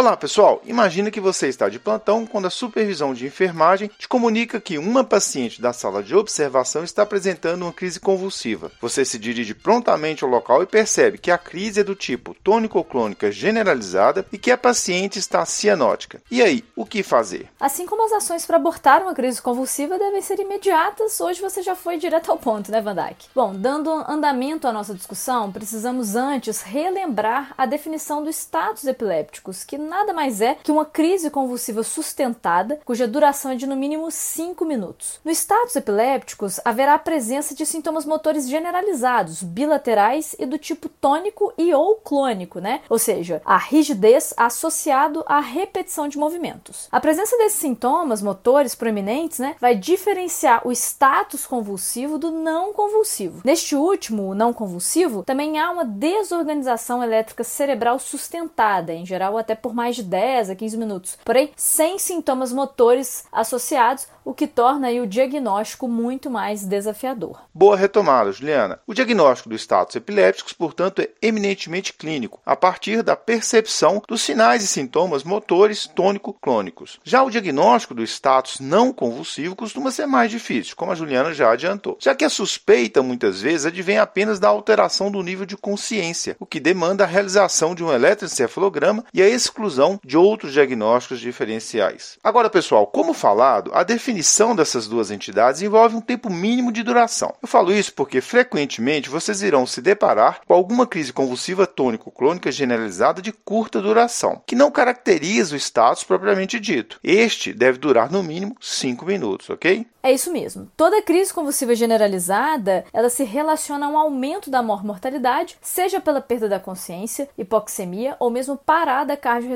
Olá pessoal, imagina que você está de plantão quando a supervisão de enfermagem te comunica que uma paciente da sala de observação está apresentando uma crise convulsiva. Você se dirige prontamente ao local e percebe que a crise é do tipo tônico-clônica generalizada e que a paciente está cianótica. E aí, o que fazer? Assim como as ações para abortar uma crise convulsiva devem ser imediatas, hoje você já foi direto ao ponto, né, Van Dyke? Bom, dando andamento à nossa discussão, precisamos antes relembrar a definição do status epilépticos, que nada mais é que uma crise convulsiva sustentada, cuja duração é de no mínimo 5 minutos. No status epilépticos, haverá a presença de sintomas motores generalizados, bilaterais e do tipo tônico e ou clônico, né? Ou seja, a rigidez associado à repetição de movimentos. A presença desses sintomas motores proeminentes, né, vai diferenciar o status convulsivo do não convulsivo. Neste último, o não convulsivo, também há uma desorganização elétrica cerebral sustentada, em geral até por por mais de 10 a 15 minutos, porém sem sintomas motores associados, o que torna o diagnóstico muito mais desafiador. Boa retomada, Juliana. O diagnóstico do status epilépticos, portanto, é eminentemente clínico, a partir da percepção dos sinais e sintomas motores tônico-clônicos. Já o diagnóstico do status não convulsivo costuma ser mais difícil, como a Juliana já adiantou, já que a suspeita muitas vezes advém apenas da alteração do nível de consciência, o que demanda a realização de um eletroencefalograma e a exclusão exclusão de outros diagnósticos diferenciais. Agora, pessoal, como falado, a definição dessas duas entidades envolve um tempo mínimo de duração. Eu falo isso porque frequentemente vocês irão se deparar com alguma crise convulsiva tônico-clônica generalizada de curta duração, que não caracteriza o status propriamente dito. Este deve durar no mínimo 5 minutos, ok? É isso mesmo. Toda crise convulsiva generalizada, ela se relaciona a um aumento da mortalidade, seja pela perda da consciência, hipoxemia ou mesmo parada cardiorrespiratória.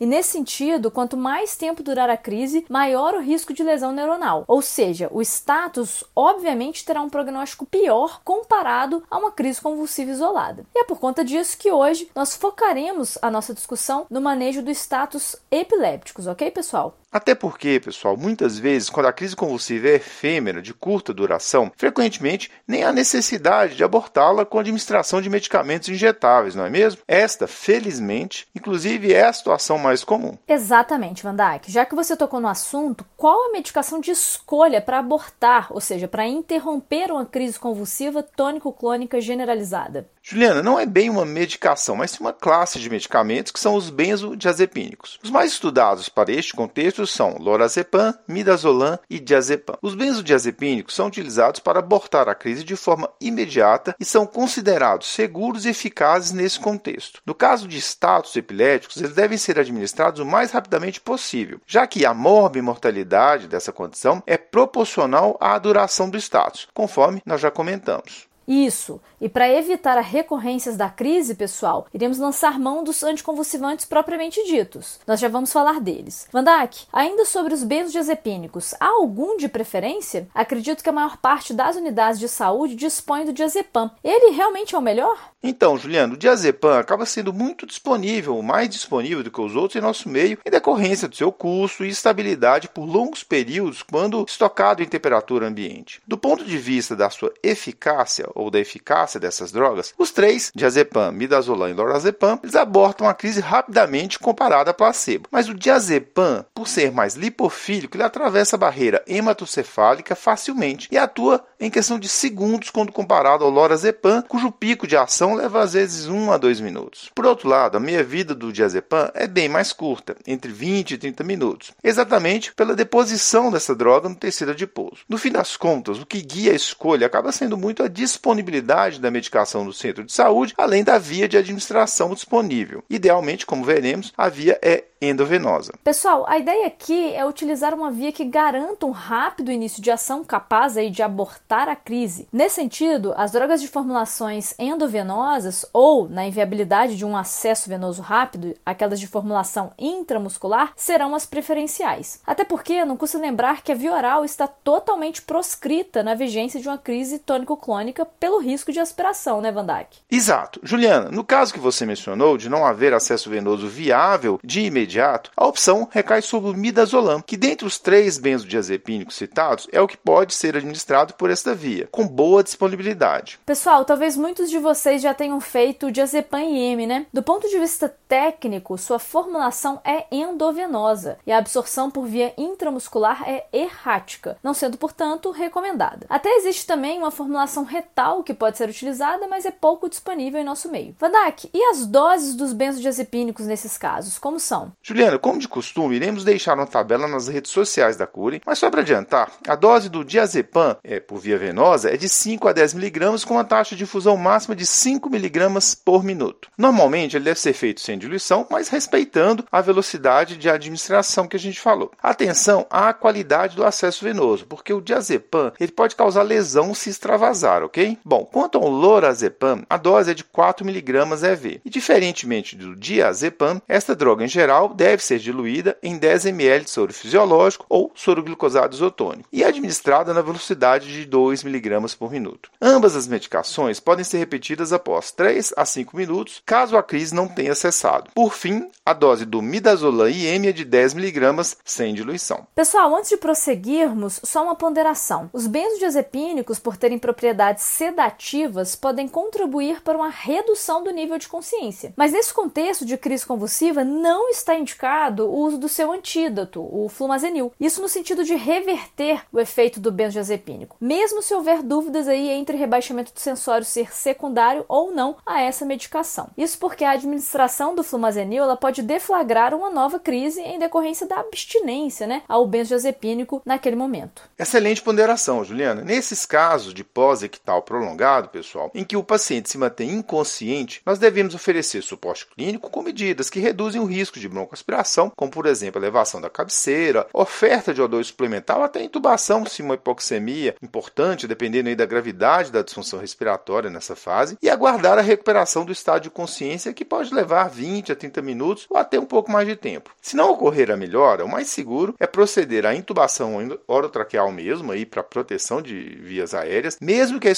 E nesse sentido, quanto mais tempo durar a crise, maior o risco de lesão neuronal. Ou seja, o status obviamente terá um prognóstico pior comparado a uma crise convulsiva isolada. E é por conta disso que hoje nós focaremos a nossa discussão no manejo do status epilépticos, ok, pessoal? Até porque, pessoal, muitas vezes, quando a crise convulsiva é efêmera, de curta duração, frequentemente nem há necessidade de abortá-la com a administração de medicamentos injetáveis, não é mesmo? Esta, felizmente, inclusive é a situação mais comum. Exatamente, Van Dijk. Já que você tocou no assunto, qual a medicação de escolha para abortar, ou seja, para interromper uma crise convulsiva tônico-clônica generalizada? Juliana, não é bem uma medicação, mas sim uma classe de medicamentos que são os benzodiazepínicos. Os mais estudados para este contexto são lorazepam, midazolam e diazepam. Os benzodiazepínicos são utilizados para abortar a crise de forma imediata e são considerados seguros e eficazes nesse contexto. No caso de status epiléticos, eles devem ser administrados o mais rapidamente possível, já que a morbimortalidade dessa condição é proporcional à duração do status, conforme nós já comentamos. Isso. E para evitar as recorrências da crise, pessoal, iremos lançar mão dos anticonvulsivantes propriamente ditos. Nós já vamos falar deles. Vandak, ainda sobre os benzodiazepínicos, há algum de preferência? Acredito que a maior parte das unidades de saúde dispõe do diazepam. Ele realmente é o melhor? Então, Juliano, o diazepam acaba sendo muito disponível, mais disponível do que os outros em nosso meio, em decorrência do seu custo e estabilidade por longos períodos quando estocado em temperatura ambiente. Do ponto de vista da sua eficácia ou da eficácia dessas drogas, os três, diazepam, midazolam e lorazepam, eles abortam a crise rapidamente comparado a placebo. Mas o diazepam, por ser mais lipofílico, ele atravessa a barreira hematocefálica facilmente e atua em questão de segundos quando comparado ao lorazepam, cujo pico de ação leva às vezes 1 a 2 minutos. Por outro lado, a meia-vida do diazepam é bem mais curta, entre 20 e 30 minutos, exatamente pela deposição dessa droga no tecido adiposo. No fim das contas, o que guia a escolha acaba sendo muito a disposição disponibilidade da medicação do centro de saúde, além da via de administração disponível. Idealmente, como veremos, a via é endovenosa. Pessoal, a ideia aqui é utilizar uma via que garanta um rápido início de ação capaz aí de abortar a crise. Nesse sentido, as drogas de formulações endovenosas ou, na inviabilidade de um acesso venoso rápido, aquelas de formulação intramuscular, serão as preferenciais. Até porque não custa lembrar que a via oral está totalmente proscrita na vigência de uma crise tônico-clônica pelo risco de aspiração, né, Van Dyke? Exato. Juliana, no caso que você mencionou de não haver acesso venoso viável de imediato, a opção recai sobre o midazolam, que dentre os três benzodiazepínicos citados é o que pode ser administrado por esta via, com boa disponibilidade. Pessoal, talvez muitos de vocês já tenham feito diazepam IM, né? Do ponto de vista técnico, sua formulação é endovenosa e a absorção por via intramuscular é errática, não sendo, portanto, recomendada. Até existe também uma formulação retal que pode ser utilizada, mas é pouco disponível em nosso meio. Vandak, e as doses dos benzodiazepínicos nesses casos, como são? Juliana, como de costume, iremos deixar uma tabela nas redes sociais da Cure, mas só para adiantar, a dose do diazepam é, por via venosa é de 5 a 10 mg com uma taxa de infusão máxima de 5 mg por minuto. Normalmente ele deve ser feito sem diluição, mas respeitando a velocidade de administração que a gente falou. Atenção à qualidade do acesso venoso, porque o diazepam ele pode causar lesão se extravasar, ok? Bom, quanto ao lorazepam, a dose é de 4 mg EV. E diferentemente do diazepam, esta droga em geral deve ser diluída em 10 ml de soro fisiológico ou soro glicosado isotônico e administrada na velocidade de 2 mg por minuto. Ambas as medicações podem ser repetidas após 3 a 5 minutos, caso a crise não tenha cessado. Por fim, a dose do midazolam IM é de 10 mg sem diluição. Pessoal, antes de prosseguirmos, só uma ponderação. Os benzodiazepínicos, por terem propriedades sedativas, podem contribuir para uma redução do nível de consciência. Mas nesse contexto de crise convulsiva, não está indicado o uso do seu antídoto, o flumazenil. Isso no sentido de reverter o efeito do benzodiazepínico, mesmo se houver dúvidas aí entre rebaixamento do sensório ser secundário ou não a essa medicação. Isso porque a administração do flumazenil ela pode deflagrar uma nova crise em decorrência da abstinência né, ao benzodiazepínico naquele momento. Excelente ponderação, Juliana. Nesses casos de pós-ictal prolongado, pessoal, em que o paciente se mantém inconsciente, nós devemos oferecer suporte clínico com medidas que reduzem o risco de broncoaspiração, como por exemplo elevação da cabeceira, oferta de O2 suplementar ou até intubação se uma hipoxemia importante, dependendo da gravidade da disfunção respiratória nessa fase, e aguardar a recuperação do estado de consciência que pode levar 20 a 30 minutos ou até um pouco mais de tempo. Se não ocorrer a melhora, o mais seguro é proceder à intubação orotraqueal mesmo, aí para proteção de vias aéreas, mesmo que a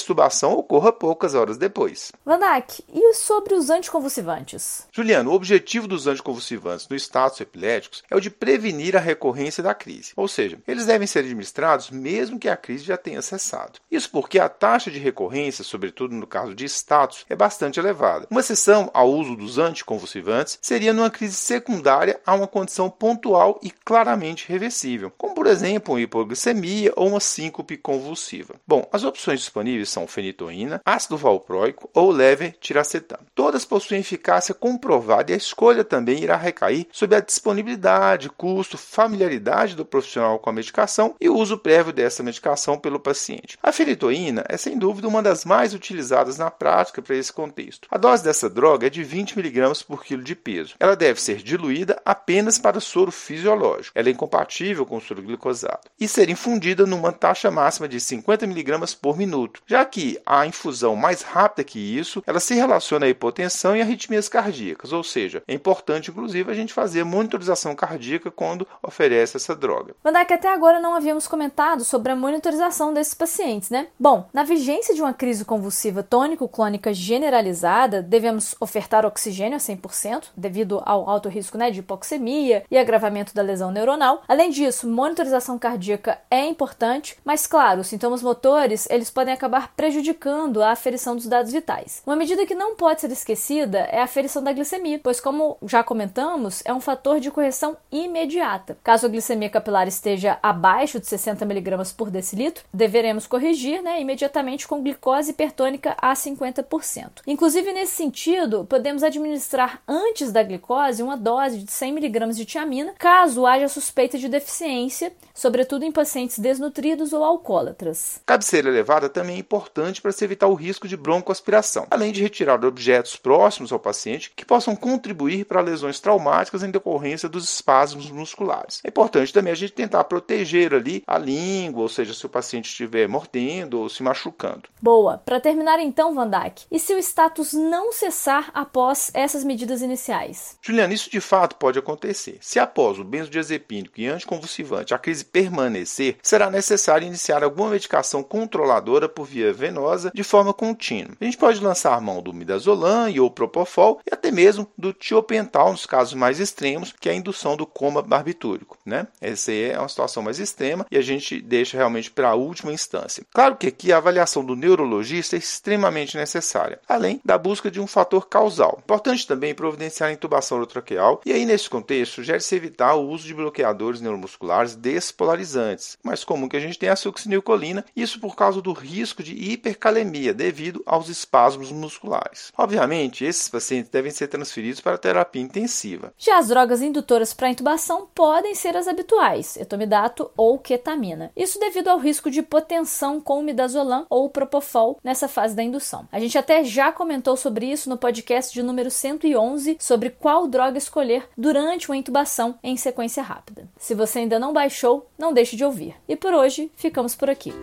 ocorra poucas horas depois. Vandak, e sobre os anticonvulsivantes? Juliano, o objetivo dos anticonvulsivantes no status epilépticos é o de prevenir a recorrência da crise, ou seja, eles devem ser administrados mesmo que a crise já tenha cessado. Isso porque a taxa de recorrência, sobretudo no caso de status, é bastante elevada. Uma exceção ao uso dos anticonvulsivantes seria numa crise secundária a uma condição pontual e claramente reversível, como por exemplo uma hipoglicemia ou uma síncope convulsiva. Bom, as opções disponíveis são fenitoína, ácido valproico ou levetiracetam. Todas possuem eficácia comprovada e a escolha também irá recair sobre a disponibilidade, custo, familiaridade do profissional com a medicação e o uso prévio dessa medicação pelo paciente. A fenitoína é sem dúvida uma das mais utilizadas na prática para esse contexto. A dose dessa droga é de 20 mg por quilo de peso. Ela deve ser diluída apenas para soro fisiológico. Ela é incompatível com o soro glicosado e ser infundida numa taxa máxima de 50 mg por minuto, já que a infusão mais rápida que isso, ela se relaciona à hipotensão e arritmias cardíacas, ou seja, é importante inclusive a gente fazer monitorização cardíaca quando oferece essa droga. Mandak, até agora não havíamos comentado sobre a monitorização desses pacientes, né? Bom, na vigência de uma crise convulsiva tônico-clônica generalizada, devemos ofertar oxigênio a 100%, devido ao alto risco né, de hipoxemia e agravamento da lesão neuronal. Além disso, monitorização cardíaca é importante, mas claro, os sintomas motores eles podem acabar prejudicando a aferição dos dados vitais. Uma medida que não pode ser esquecida é a aferição da glicemia, pois como já comentamos, é um fator de correção imediata. Caso a glicemia capilar esteja abaixo de 60 mg por decilitro, deveremos corrigir né, imediatamente com glicose hipertônica a 50%. Inclusive, nesse sentido, podemos administrar antes da glicose uma dose de 100 mg de tiamina, caso haja suspeita de deficiência, sobretudo em pacientes desnutridos ou alcoólatras. Cabeceira elevada também é importante para se evitar o risco de broncoaspiração, além de retirar objetos próximos ao paciente que possam contribuir para lesões traumáticas em decorrência dos espasmos musculares. É importante também a gente tentar proteger ali a língua, ou seja, se o paciente estiver mordendo ou se machucando. Boa. Para terminar então, Van Dijk, e se o status não cessar após essas medidas iniciais? Juliana, isso de fato pode acontecer. Se após o benzodiazepínico e anticonvulsivante a crise permanecer, será necessário iniciar alguma medicação controladora por via venosa de forma contínua. A gente pode lançar mão do midazolam e ou propofol e até mesmo do tiopental nos casos mais extremos, que é a indução do coma barbitúrico. Né? Essa é uma situação mais extrema e a gente deixa realmente para a última instância. Claro que aqui a avaliação do neurologista é extremamente necessária, além da busca de um fator causal. Importante também providenciar a intubação orotraqueal e aí nesse contexto sugere-se evitar o uso de bloqueadores neuromusculares despolarizantes. Mais comum que a gente tem é a succinilcolina, isso por causa do risco de hipercalemia devido aos espasmos musculares. Obviamente, esses pacientes devem ser transferidos para terapia intensiva. Já as drogas indutoras para intubação podem ser as habituais, etomidato ou ketamina. Isso devido ao risco de hipotensão com midazolam ou propofol nessa fase da indução. A gente até já comentou sobre isso no podcast de número 111 sobre qual droga escolher durante uma intubação em sequência rápida. Se você ainda não baixou, não deixe de ouvir. E por hoje, ficamos por aqui.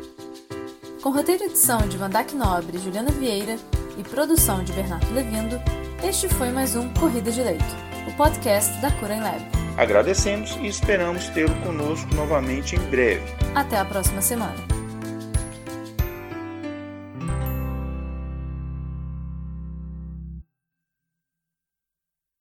Com roteiro e edição de Vandac Nobre e Juliana Vieira e produção de Bernardo Levindo, este foi mais um Corrida de Leito, o podcast da Cura em Lab. Agradecemos e esperamos tê-lo conosco novamente em breve. Até a próxima semana.